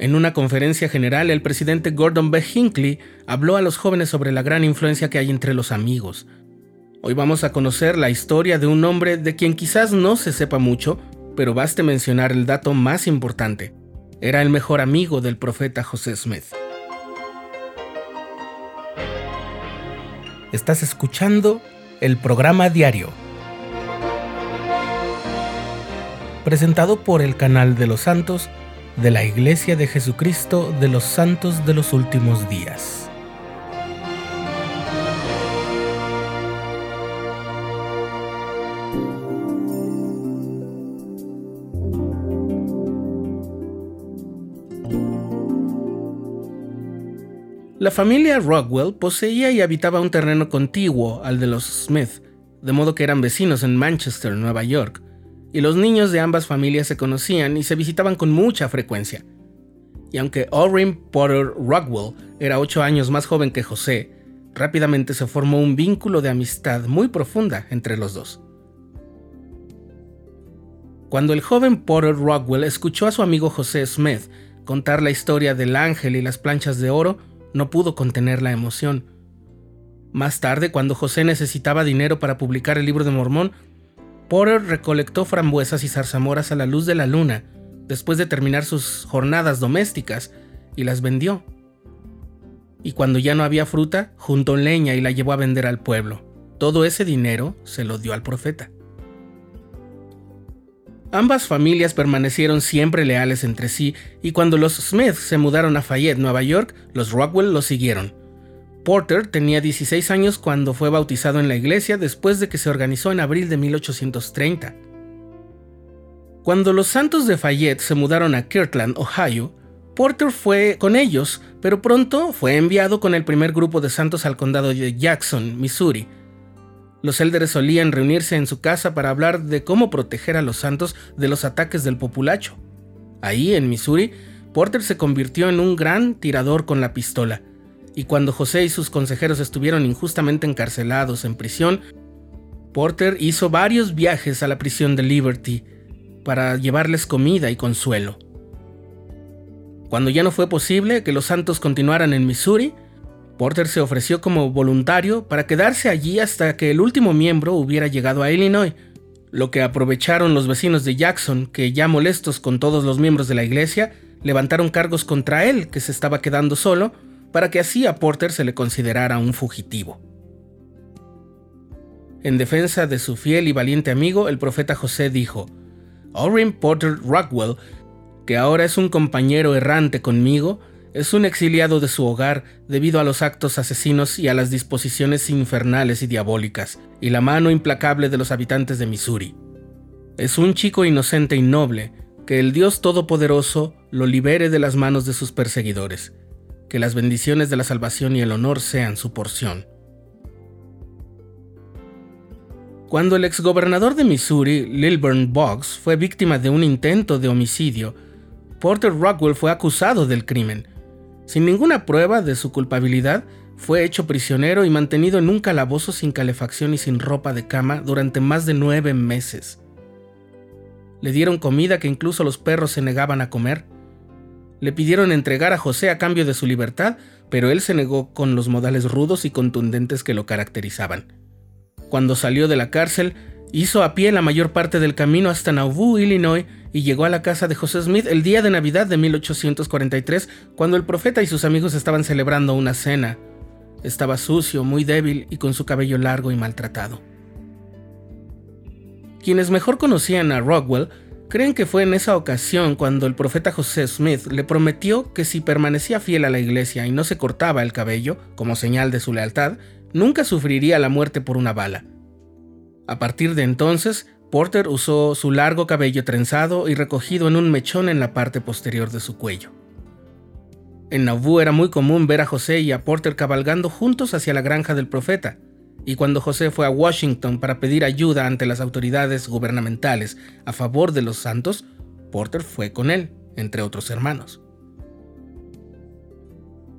En una conferencia general, el presidente Gordon B. Hinckley habló a los jóvenes sobre la gran influencia que hay entre los amigos. Hoy vamos a conocer la historia de un hombre de quien quizás no se sepa mucho, pero baste mencionar el dato más importante. Era el mejor amigo del profeta José Smith. Estás escuchando el programa diario, presentado por el canal de los santos de la Iglesia de Jesucristo de los Santos de los Últimos Días. La familia Rockwell poseía y habitaba un terreno contiguo al de los Smith, de modo que eran vecinos en Manchester, Nueva York y los niños de ambas familias se conocían y se visitaban con mucha frecuencia. Y aunque Orrin Potter Rockwell era ocho años más joven que José, rápidamente se formó un vínculo de amistad muy profunda entre los dos. Cuando el joven Potter Rockwell escuchó a su amigo José Smith contar la historia del ángel y las planchas de oro, no pudo contener la emoción. Más tarde, cuando José necesitaba dinero para publicar el libro de Mormón, Porter recolectó frambuesas y zarzamoras a la luz de la luna después de terminar sus jornadas domésticas y las vendió. Y cuando ya no había fruta, juntó leña y la llevó a vender al pueblo. Todo ese dinero se lo dio al profeta. Ambas familias permanecieron siempre leales entre sí y cuando los Smith se mudaron a Fayette, Nueva York, los Rockwell los siguieron. Porter tenía 16 años cuando fue bautizado en la iglesia después de que se organizó en abril de 1830. Cuando los santos de Fayette se mudaron a Kirtland, Ohio, Porter fue con ellos, pero pronto fue enviado con el primer grupo de santos al condado de Jackson, Missouri. Los élderes solían reunirse en su casa para hablar de cómo proteger a los santos de los ataques del populacho. Ahí, en Missouri, Porter se convirtió en un gran tirador con la pistola y cuando José y sus consejeros estuvieron injustamente encarcelados en prisión, Porter hizo varios viajes a la prisión de Liberty para llevarles comida y consuelo. Cuando ya no fue posible que los santos continuaran en Missouri, Porter se ofreció como voluntario para quedarse allí hasta que el último miembro hubiera llegado a Illinois, lo que aprovecharon los vecinos de Jackson, que ya molestos con todos los miembros de la iglesia, levantaron cargos contra él, que se estaba quedando solo, para que así a Porter se le considerara un fugitivo. En defensa de su fiel y valiente amigo, el profeta José dijo, Orrin Porter Rockwell, que ahora es un compañero errante conmigo, es un exiliado de su hogar debido a los actos asesinos y a las disposiciones infernales y diabólicas, y la mano implacable de los habitantes de Missouri. Es un chico inocente y noble, que el Dios Todopoderoso lo libere de las manos de sus perseguidores que las bendiciones de la salvación y el honor sean su porción. Cuando el exgobernador de Missouri, Lilburn Boggs, fue víctima de un intento de homicidio, Porter Rockwell fue acusado del crimen. Sin ninguna prueba de su culpabilidad, fue hecho prisionero y mantenido en un calabozo sin calefacción y sin ropa de cama durante más de nueve meses. Le dieron comida que incluso los perros se negaban a comer le pidieron entregar a José a cambio de su libertad, pero él se negó con los modales rudos y contundentes que lo caracterizaban. Cuando salió de la cárcel, hizo a pie la mayor parte del camino hasta Nauvoo, Illinois, y llegó a la casa de José Smith el día de Navidad de 1843, cuando el profeta y sus amigos estaban celebrando una cena. Estaba sucio, muy débil y con su cabello largo y maltratado. Quienes mejor conocían a Rockwell Creen que fue en esa ocasión cuando el profeta José Smith le prometió que si permanecía fiel a la iglesia y no se cortaba el cabello, como señal de su lealtad, nunca sufriría la muerte por una bala. A partir de entonces, Porter usó su largo cabello trenzado y recogido en un mechón en la parte posterior de su cuello. En Nauvoo era muy común ver a José y a Porter cabalgando juntos hacia la granja del profeta, y cuando José fue a Washington para pedir ayuda ante las autoridades gubernamentales a favor de los santos, Porter fue con él, entre otros hermanos.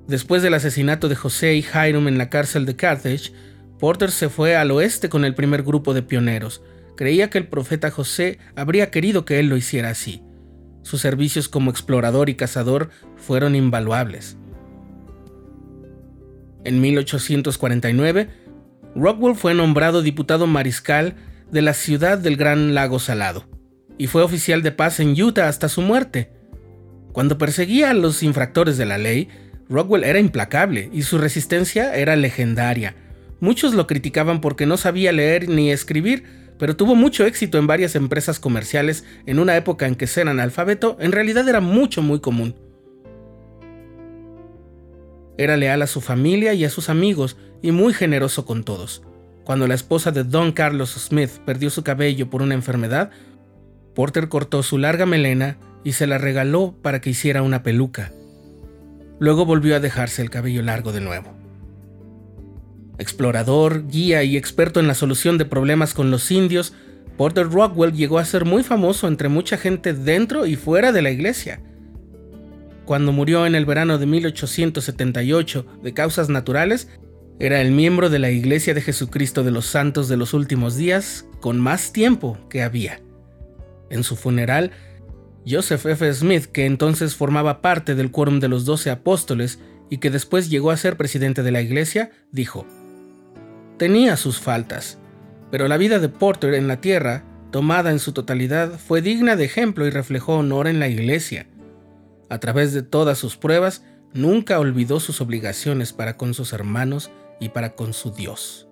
Después del asesinato de José y Hiram en la cárcel de Carthage, Porter se fue al oeste con el primer grupo de pioneros. Creía que el profeta José habría querido que él lo hiciera así. Sus servicios como explorador y cazador fueron invaluables. En 1849, Rockwell fue nombrado diputado mariscal de la ciudad del Gran Lago Salado y fue oficial de paz en Utah hasta su muerte. Cuando perseguía a los infractores de la ley, Rockwell era implacable y su resistencia era legendaria. Muchos lo criticaban porque no sabía leer ni escribir, pero tuvo mucho éxito en varias empresas comerciales en una época en que ser analfabeto en realidad era mucho muy común. Era leal a su familia y a sus amigos y muy generoso con todos. Cuando la esposa de Don Carlos Smith perdió su cabello por una enfermedad, Porter cortó su larga melena y se la regaló para que hiciera una peluca. Luego volvió a dejarse el cabello largo de nuevo. Explorador, guía y experto en la solución de problemas con los indios, Porter Rockwell llegó a ser muy famoso entre mucha gente dentro y fuera de la iglesia. Cuando murió en el verano de 1878 de causas naturales, era el miembro de la Iglesia de Jesucristo de los Santos de los Últimos Días con más tiempo que había. En su funeral, Joseph F. Smith, que entonces formaba parte del quórum de los doce apóstoles y que después llegó a ser presidente de la Iglesia, dijo, Tenía sus faltas, pero la vida de Porter en la tierra, tomada en su totalidad, fue digna de ejemplo y reflejó honor en la Iglesia. A través de todas sus pruebas, nunca olvidó sus obligaciones para con sus hermanos y para con su Dios.